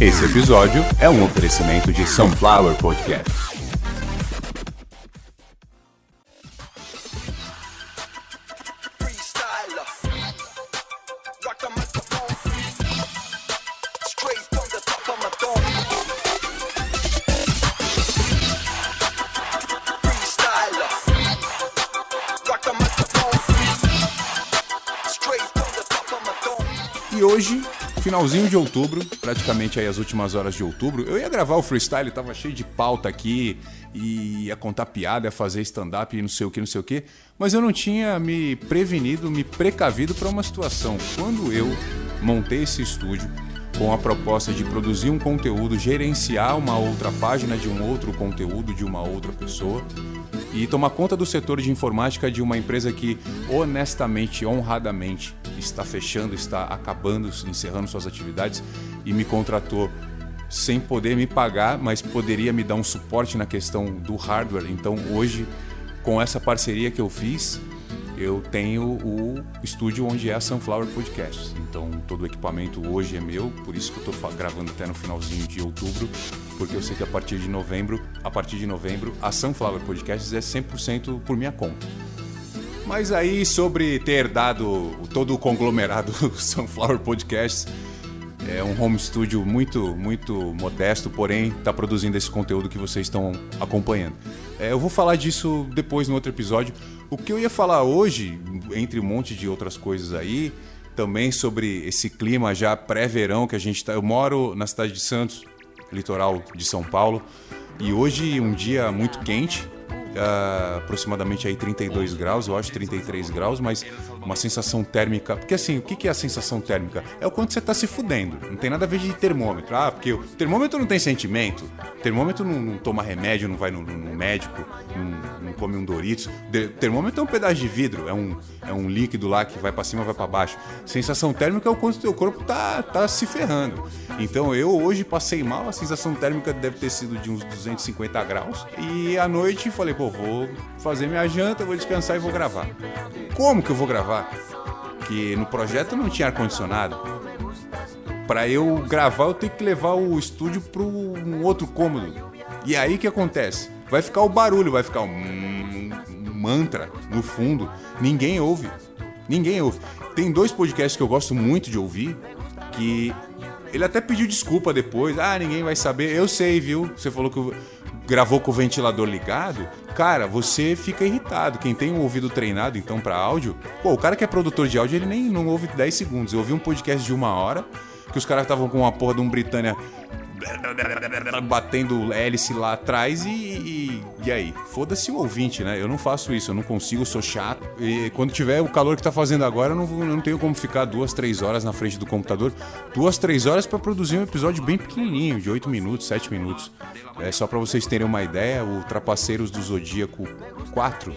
Esse episódio é um oferecimento de Sunflower Podcast. Hoje, finalzinho de outubro, praticamente aí as últimas horas de outubro, eu ia gravar o freestyle, tava cheio de pauta aqui, e ia contar piada, ia fazer stand-up e não sei o que, não sei o que, mas eu não tinha me prevenido, me precavido para uma situação. Quando eu montei esse estúdio com a proposta de produzir um conteúdo, gerenciar uma outra página de um outro conteúdo de uma outra pessoa, e tomar conta do setor de informática de uma empresa que honestamente, honradamente está fechando, está acabando, encerrando suas atividades e me contratou sem poder me pagar, mas poderia me dar um suporte na questão do hardware. Então hoje, com essa parceria que eu fiz, eu tenho o estúdio onde é a Sunflower Podcast. Então todo o equipamento hoje é meu, por isso que eu estou gravando até no finalzinho de outubro, porque eu sei que a partir de novembro, a partir de novembro, a Sunflower Podcasts é 100% por minha conta. Mas aí sobre ter dado todo o conglomerado Sunflower Podcasts, é um home studio muito, muito modesto, porém está produzindo esse conteúdo que vocês estão acompanhando. É, eu vou falar disso depois no outro episódio. O que eu ia falar hoje, entre um monte de outras coisas aí, também sobre esse clima já pré-verão que a gente está. Eu moro na cidade de Santos, litoral de São Paulo, e hoje um dia muito quente, ah, aproximadamente aí 32 graus, eu acho 33 graus, mas uma sensação térmica. Porque assim, o que que é a sensação térmica? É o quanto você tá se fudendo. Não tem nada a ver de termômetro. Ah, porque o termômetro não tem sentimento. O termômetro não, não toma remédio, não vai no, no- médico, não, não come um Doritos. De- termômetro é um pedaço de vidro, é um, é um líquido lá que vai pra cima, vai pra baixo. Sensação térmica é o quanto teu corpo tá, tá se ferrando. Então eu hoje passei mal, a sensação térmica deve ter sido de uns 250 graus. E à noite falei, pô, vou fazer minha janta, vou descansar e vou gravar. Como que eu vou gravar? Que no projeto não tinha ar-condicionado. Pra eu gravar, eu tenho que levar o estúdio para um outro cômodo. E aí que acontece? Vai ficar o barulho, vai ficar um, mantra no fundo. Ninguém ouve. Ninguém ouve. Tem dois podcasts que eu gosto muito de ouvir que ele até pediu desculpa depois. Ah, ninguém vai saber. Eu sei, viu? Você falou que gravou com o ventilador ligado. Cara, você fica irritado. Quem tem um ouvido treinado, então, pra áudio. Pô, o cara que é produtor de áudio, ele nem não ouve 10 segundos. Eu ouvi um podcast de uma hora que os caras estavam com uma porra de um Britânia batendo hélice lá atrás e, e, e aí? Foda-se o ouvinte, né? Eu não faço isso, eu não consigo, eu sou chato. E quando tiver o calor que tá fazendo agora, eu não, eu não tenho como ficar duas, três horas na frente do computador. Duas, três horas pra produzir um episódio bem pequenininho, de 8 minutos, 7 minutos. É só pra vocês terem uma ideia, o Trapaceiros do Zodíaco 4.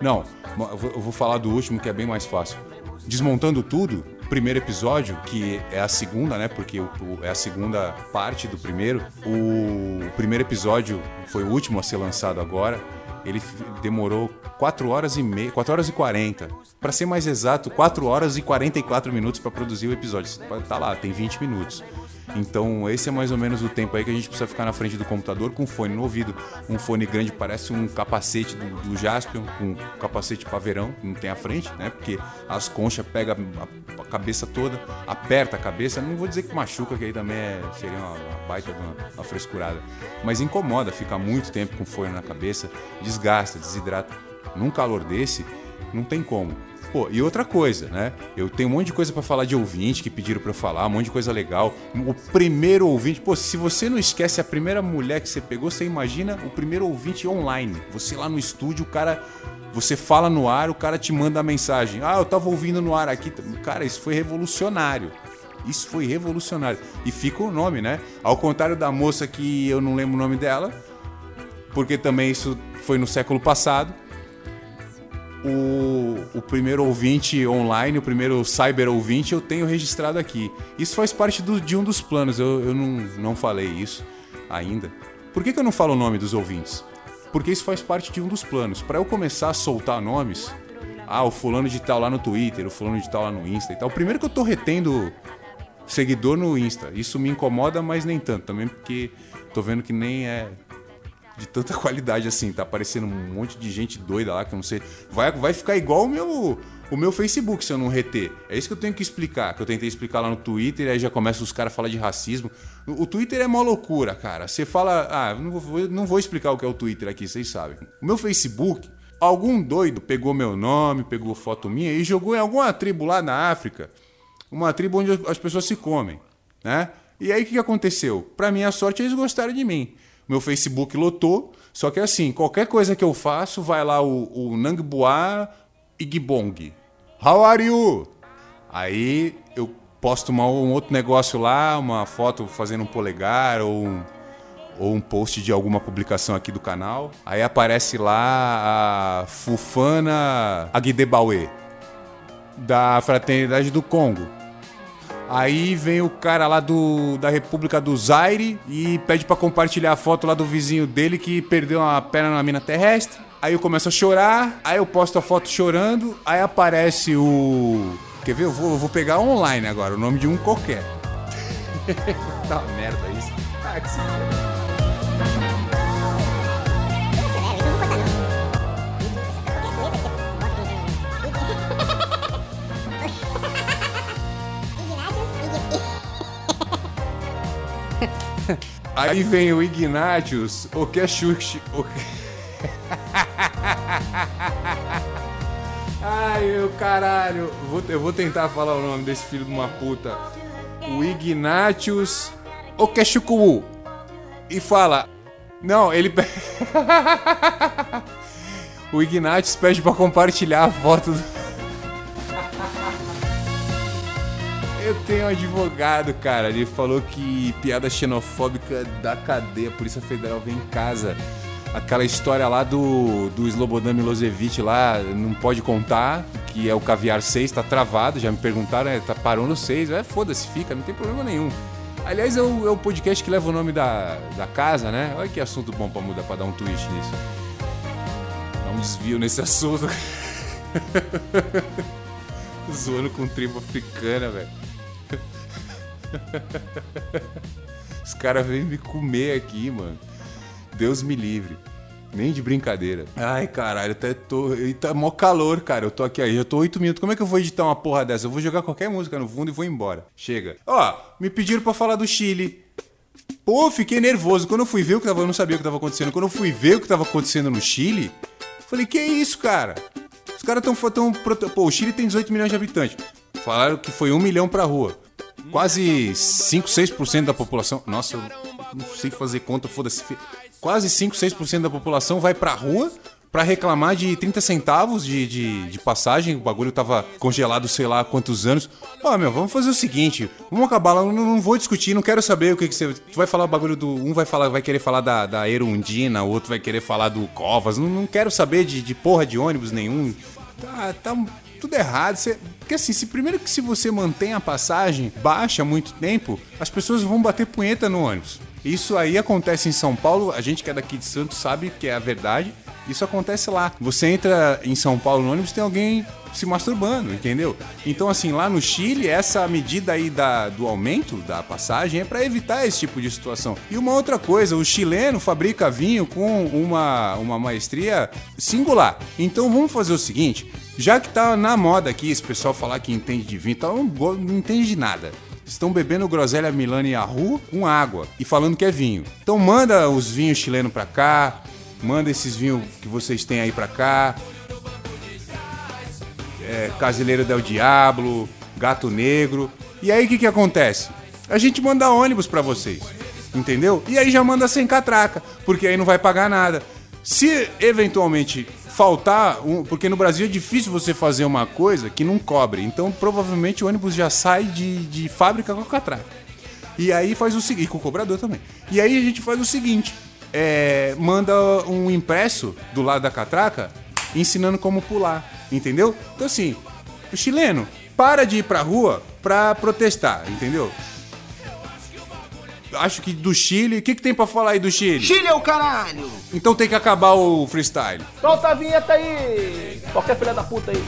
Não, eu vou falar do último que é bem mais fácil. Desmontando tudo, primeiro episódio, que é a segunda, né? Porque o, o- é a segunda parte do primeiro. O primeiro episódio foi o último a ser lançado agora. Ele demorou 4 horas e meia, 4 horas e 40. Pra ser mais exato, 4 horas e 44 minutos pra produzir o episódio. Tá lá, tem 20 minutos. Então, esse é mais ou menos o tempo aí que a gente precisa ficar na frente do computador com fone no ouvido. Um fone grande parece um capacete do, do Jaspion, um capacete para verão, que não tem a frente, né? Porque as conchas pegam a, a cabeça toda, aperta a cabeça. Não vou dizer que machuca, que aí também é, seria uma, uma baita uma, uma frescurada. Mas incomoda, fica muito tempo com fone na cabeça, desgasta, desidrata. Num calor desse, não tem como. Pô, e outra coisa, né? Eu tenho um monte de coisa pra falar de ouvinte que pediram pra eu falar, um monte de coisa legal. O primeiro ouvinte, pô, se você não esquece a primeira mulher que você pegou, você imagina o primeiro ouvinte online. Você lá no estúdio, o cara. Você fala no ar, o cara te manda a mensagem. Ah, eu tava ouvindo no ar aqui. Cara, isso foi revolucionário. Isso foi revolucionário. E fica o nome, né? Ao contrário da moça que eu não lembro o nome dela, porque também isso foi no século passado o, o primeiro ouvinte online, o primeiro cyber ouvinte, eu tenho registrado aqui. Isso faz parte do- de um dos planos, eu, eu não, não falei isso ainda. Por que, que eu não falo o nome dos ouvintes? Porque isso faz parte de um dos planos. Para eu começar a soltar nomes, Ah, o fulano de tal lá no Twitter, o fulano de tal lá no Insta e tal. Primeiro que eu tô retendo seguidor no Insta. Isso me incomoda, mas nem tanto também, porque tô vendo que nem é de tanta qualidade assim. Tá aparecendo um monte de gente doida lá que eu não sei. Vai, vai ficar igual o meu, o meu Facebook se eu não reter. É isso que eu tenho que explicar. Que eu tentei explicar lá no Twitter, aí já começa os caras a falar de racismo. O Twitter é mó loucura, cara. Você fala. Ah, não vou, não vou explicar o que é o Twitter aqui, vocês sabem. O meu Facebook. Algum doido pegou meu nome, pegou foto minha e jogou em alguma tribo lá na África uma tribo onde as pessoas se comem, né? E aí o que aconteceu? Pra minha sorte, eles gostaram de mim. Meu Facebook lotou, só que assim, qualquer coisa que eu faço, vai lá o, o Nangbua Igbong. How are you? Aí eu posto uma- um outro negócio lá, uma foto fazendo um polegar ou um, ou um post de alguma publicação aqui do canal. Aí aparece lá a Fufana Agdebawe, da Fraternidade do Congo. Aí vem o cara lá do, da República do Zaire e pede pra compartilhar a foto lá do vizinho dele que perdeu uma perna na mina terrestre. Aí eu começo a chorar, aí eu posto a foto chorando, aí aparece o. Quer ver? Eu vou, eu vou pegar online agora, o nome de um qualquer. tá merda isso. Ah, que Aí vem o Ignatius, o que é Xuxi. O que... Ai, o caralho. Vou- eu vou tentar falar o nome desse filho de uma puta. O Ignatius Okeshukuwu. E fala. Não, ele. o Ignatius pede pra compartilhar a foto do. Eu tenho um advogado, cara. Ele falou que piada xenofóbica da cadeia, a Polícia Federal vem em casa. Aquela história lá do, do Slobodan Milosevic lá, não pode contar, que é o Caviar 6, tá travado. Já me perguntaram, é, tá, parou no 6. É, foda-se, fica, não tem problema nenhum. Aliás, é o, é o podcast que leva o nome da, da casa, né? Olha que assunto bom pra mudar, pra dar um twist nisso. Dá um desvio nesse assunto. Zoando com tribo africana, velho. Os caras vêm me comer aqui, mano. Deus me livre. Nem de brincadeira. Ai, caralho, até tô. E tá mó calor, cara. Eu tô aqui aí, eu tô oito minutos. Como é que eu vou editar uma porra dessa? Eu vou jogar qualquer música no fundo e vou embora. Chega. Ó, me pediram pra falar do Chile. Pô, fiquei nervoso. Quando eu fui ver o que tava. Eu não sabia o que tava acontecendo. Quando eu fui ver o que tava acontecendo no Chile, falei, que isso, cara? Os caras tão, tão. Pô, o Chile tem 18 milhões de habitantes. Falaram que foi um milhão pra rua. Quase 5, 6% da população. Nossa, eu não sei fazer conta, foda-se. Quase 5, 6% da população vai pra rua pra reclamar de 30 centavos de, de, de passagem. O bagulho tava congelado sei lá quantos anos. Ó, meu, vamos fazer o seguinte: vamos acabar lá. Não, não vou discutir, não quero saber o que, que você. Tu vai falar o bagulho do. Um vai falar, vai querer falar da, da Erundina, o outro vai querer falar do Covas. Não, não quero saber de, de porra de ônibus nenhum. Tá, tá tudo errado. Você- porque assim, se primeiro que se você mantém a passagem baixa muito tempo, as pessoas vão bater punheta no ônibus. Isso aí acontece em São Paulo, a gente que é daqui de Santos sabe que é a verdade. Isso acontece lá. Você entra em São Paulo no ônibus, tem alguém se masturbando, entendeu? Então, assim, lá no Chile, essa medida aí da, do aumento da passagem é para evitar esse tipo de situação. E uma outra coisa, o chileno fabrica vinho com uma, uma maestria singular. Então, vamos fazer o seguinte: já que tá na moda aqui esse pessoal falar que entende de vinho, então não, não entende de nada. Estão bebendo groselha Milani Yahoo com água e falando que é vinho. Então manda os vinhos chilenos pra cá, manda esses vinhos que vocês têm aí pra cá. É, Casileiro del Diablo, Gato Negro. E aí o que que acontece? A gente manda ônibus pra vocês, entendeu? E aí já manda sem catraca, porque aí não vai pagar nada. Se eventualmente faltar, um- porque no Brasil é difícil você fazer uma coisa que não cobre, então provavelmente o ônibus já sai de, de fábrica com a catraca. E aí faz o seguinte, com o cobrador também. E aí a gente faz o seguinte: é, manda um impresso do lado da catraca ensinando como pular, entendeu? Então assim, o chileno para de ir pra rua pra protestar, entendeu? acho que do Chile. O que, que tem pra falar aí do Chile? Chile é o caralho! Então tem que acabar o freestyle. Solta a vinheta aí! Qualquer filha da puta aí.